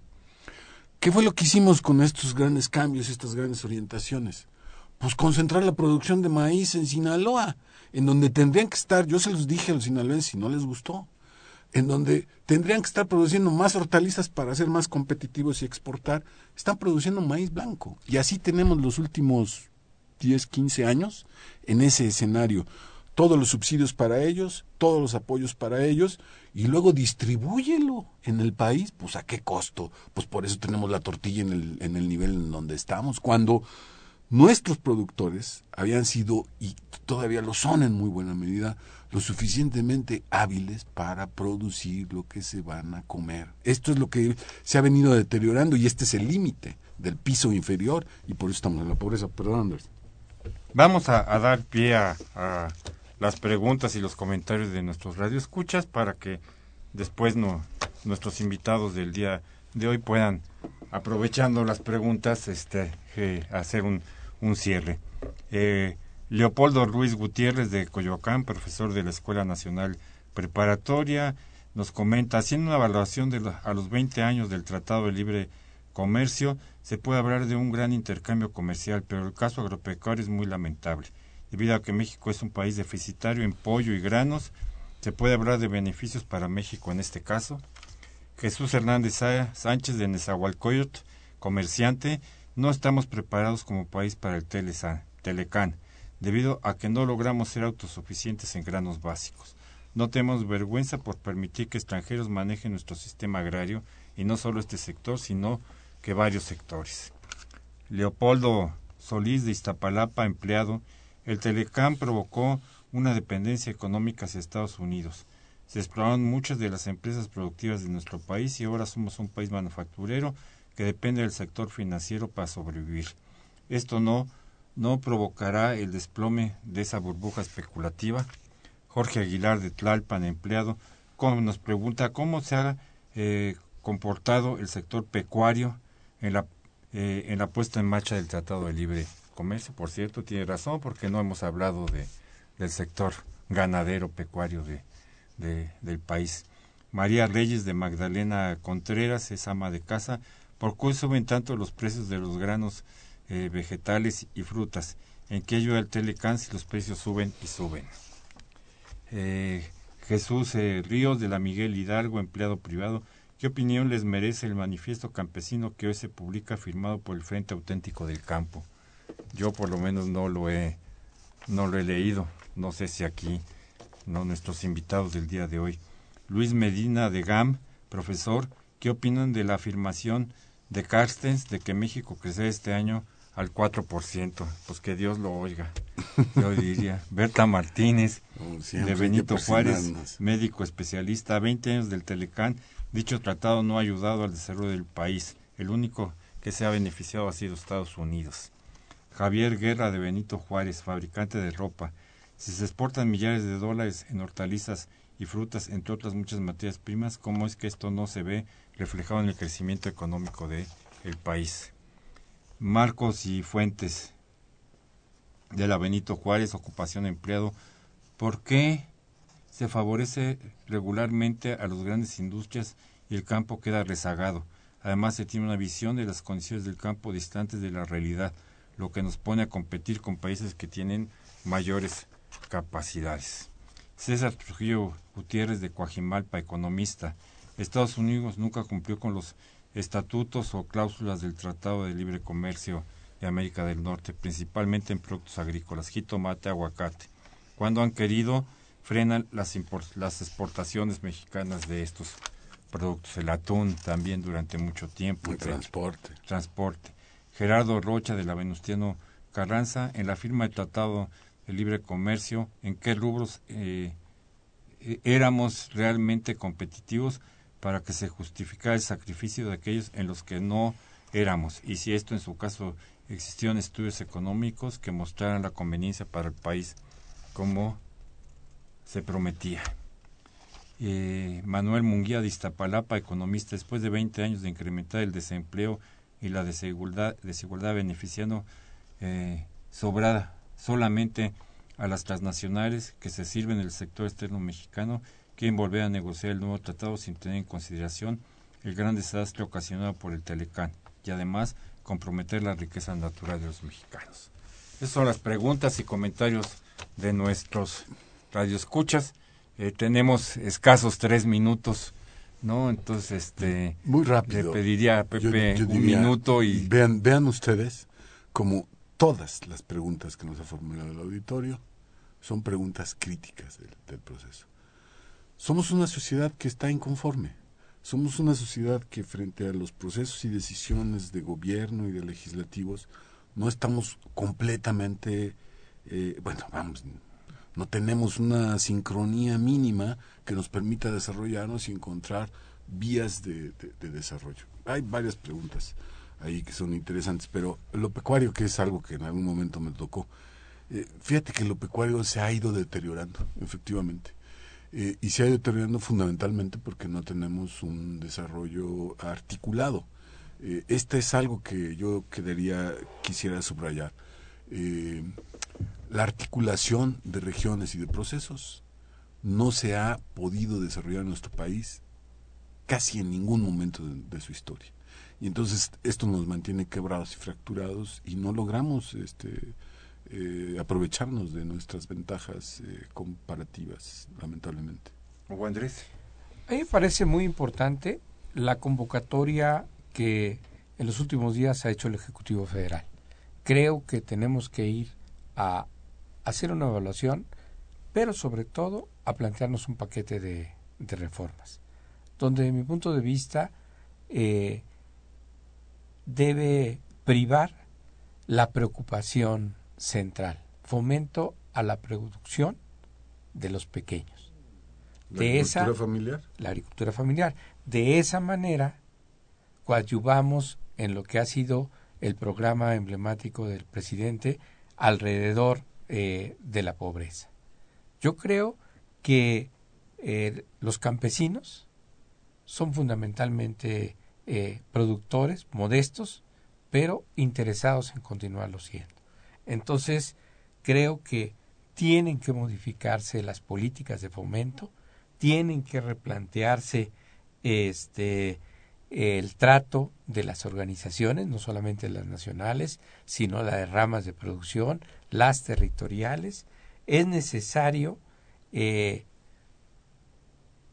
¿Qué fue lo que hicimos con estos grandes cambios, estas grandes orientaciones? Pues concentrar la producción de maíz en Sinaloa, en donde tendrían que estar, yo se los dije a los sinaloenses y no les gustó, en donde tendrían que estar produciendo más hortalizas para ser más competitivos y exportar, están produciendo maíz blanco. Y así tenemos los últimos 10, 15 años en ese escenario. Todos los subsidios para ellos, todos los apoyos para ellos, y luego distribúyelo en el país, pues a qué costo. Pues por eso tenemos la tortilla en el, en el nivel en donde estamos. Cuando nuestros productores habían sido, y todavía lo son en muy buena medida, lo suficientemente hábiles para producir lo que se van a comer. Esto es lo que se ha venido deteriorando y este es el límite del piso inferior y por eso estamos en la pobreza. Perdón, Andrés. Vamos a, dar pie a, a las preguntas y los comentarios de nuestros radioescuchas para que después no, nuestros invitados del día de hoy puedan, aprovechando las preguntas, este, eh, hacer un, un cierre. Eh, Leopoldo Ruiz Gutiérrez de Coyoacán, profesor de la Escuela Nacional Preparatoria, nos comenta, haciendo una evaluación de a los 20 años del Tratado de Libre Comercio, se puede hablar de un gran intercambio comercial, pero el caso agropecuario es muy lamentable. Debido a que México es un país deficitario en pollo y granos, se puede hablar de beneficios para México en este caso. Jesús Hernández Sá- Sánchez de Nezahualcóyotl, comerciante, no estamos preparados como país para el Telecán, debido a que no logramos ser autosuficientes en granos básicos. No tenemos vergüenza por permitir que extranjeros manejen nuestro sistema agrario, y no solo este sector, sino que varios sectores. Leopoldo Solís de Iztapalapa, empleado, el Telecán provocó una dependencia económica hacia Estados Unidos. Se exploraron muchas de las empresas productivas de nuestro país y ahora somos un país manufacturero depende del sector financiero para sobrevivir. Esto no, no provocará el desplome de esa burbuja especulativa. Jorge Aguilar de Tlalpan, empleado, nos pregunta cómo se ha eh, comportado el sector pecuario en la, eh, en la puesta en marcha del Tratado de Libre Comercio. Por cierto, tiene razón porque no hemos hablado de, del sector ganadero pecuario de- del país. María Reyes de Magdalena Contreras es ama de casa. ¿Por qué suben tanto los precios de los granos eh, vegetales y frutas? ¿En qué ayuda el Telecán si los precios suben y suben? Eh, Jesús eh, Ríos de la Miguel Hidalgo, empleado privado. ¿Qué opinión les merece el manifiesto campesino que hoy se publica firmado por el Frente Auténtico del Campo? Yo por lo menos no lo he, no lo he leído. No sé si aquí, no nuestros invitados del día de hoy. Luis Medina de GAM, profesor, ¿qué opinan de la afirmación de Carstens de que México crecerá este año al 4%? Pues que Dios lo oiga. Yo diría. Berta Martínez, de Benito Juárez, médico especialista, a 20 años del Telecán. Dicho tratado no ha ayudado al desarrollo del país. El único que se ha beneficiado ha sido Estados Unidos. Javier Guerra de Benito Juárez, fabricante de ropa. Si se exportan millares de dólares en hortalizas y frutas, entre otras muchas materias primas, ¿cómo es que esto no se ve reflejado en el crecimiento económico de el país? Marcos y Fuentes de la Benito Juárez, ocupación empleado. ¿Por qué se favorece regularmente a las grandes industrias y el campo queda rezagado? Además, se tiene una visión de las condiciones del campo distantes de la realidad, lo que nos pone a competir con países que tienen mayores capacidades. César Trujillo Gutiérrez de Coajimalpa, economista. Estados Unidos nunca cumplió con los estatutos o cláusulas del Tratado de Libre Comercio de América del Norte, principalmente en productos agrícolas, jitomate, aguacate. Cuando han querido, frenan las, las exportaciones mexicanas de estos productos. El atún también durante mucho tiempo. El transporte. transporte. Gerardo Rocha de la Venustiano Carranza, en la firma del Tratado de Libre Comercio, ¿en qué rubros eh, éramos realmente competitivos para que se justificara el sacrificio de aquellos en los que no éramos? Y si esto en su caso existieron estudios económicos que mostraran la conveniencia para el país como se prometía. Eh, Manuel Munguía de Iztapalapa, economista, después de 20 años de incrementar el desempleo y la desigualdad, beneficiando eh, sobrada solamente a las transnacionales que se sirven del sector externo mexicano, quieren volver a negociar el nuevo tratado sin tener en consideración el gran desastre ocasionado por el Telecán y además comprometer la riqueza natural de los mexicanos. Esas son las preguntas y comentarios de nuestros radioescuchas. Eh, tenemos escasos tres minutos, ¿no? Entonces, este, Muy le rápido. pediría a Pepe yo un minuto y Vean, vean ustedes como todas las preguntas que nos ha formulado el auditorio son preguntas críticas del, del proceso. Somos una sociedad que está inconforme. Somos una sociedad que frente a los procesos y decisiones de gobierno y de legislativos no estamos completamente, eh, bueno, vamos, no tenemos una sincronía mínima que nos permita desarrollarnos y encontrar vías de, de- de desarrollo. Hay varias preguntas ahí que son interesantes, pero lo pecuario, que es algo que en algún momento me tocó, eh, fíjate que lo pecuario se ha ido deteriorando, efectivamente. Eh, y se ha ido deteriorando fundamentalmente porque no tenemos un desarrollo articulado. Eh, este es algo que yo quedaría, quisiera subrayar. Eh, la articulación de regiones y de procesos no se ha podido desarrollar en nuestro país casi en ningún momento de, de su historia. Y entonces esto nos mantiene quebrados y fracturados y no logramos este, eh, aprovecharnos de nuestras ventajas eh, comparativas, lamentablemente. Hugo Andrés. A mí me parece muy importante la convocatoria que en los últimos días ha hecho el Ejecutivo Federal. Creo que tenemos que ir a hacer una evaluación, pero sobre todo a plantearnos un paquete de, de reformas, donde de mi punto de vista eh, debe privar la preocupación central, fomento a la producción de los pequeños. ¿La De esa- agricultura familiar? la agricultura familiar. De esa manera, coadyuvamos en lo que ha sido el programa emblemático del presidente alrededor eh, de la pobreza. Yo creo que eh, los campesinos son fundamentalmente eh, productores modestos, pero interesados en continuarlo siendo. Entonces, creo que tienen que modificarse las políticas de fomento, tienen que replantearse este el trato de las organizaciones, no solamente las nacionales, sino las de ramas de producción, las territoriales. Es necesario eh,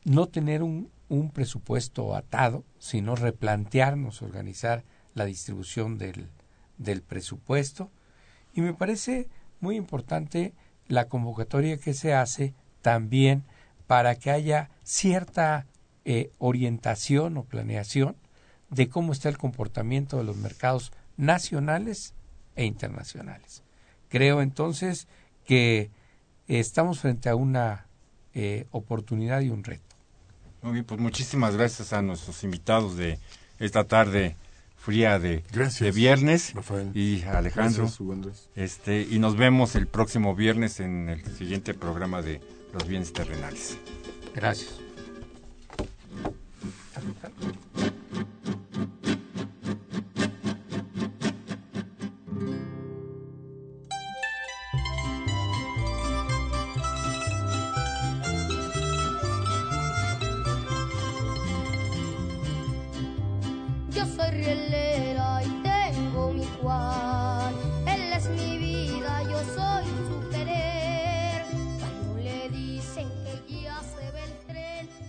no tener un, presupuesto atado, sino replantearnos, organizar la distribución del presupuesto Y me parece muy importante la convocatoria que se hace también para que haya cierta eh, orientación o planeación de cómo está el comportamiento de los mercados nacionales e internacionales. Creo entonces que estamos frente a una eh, oportunidad y un reto. Muy bien, pues muchísimas gracias a nuestros invitados de esta tarde fría de, Gracias, de viernes Rafael. y Alejandro. Gracias. Este, y nos vemos el próximo viernes en el siguiente programa de Los Bienes Terrenales. Gracias.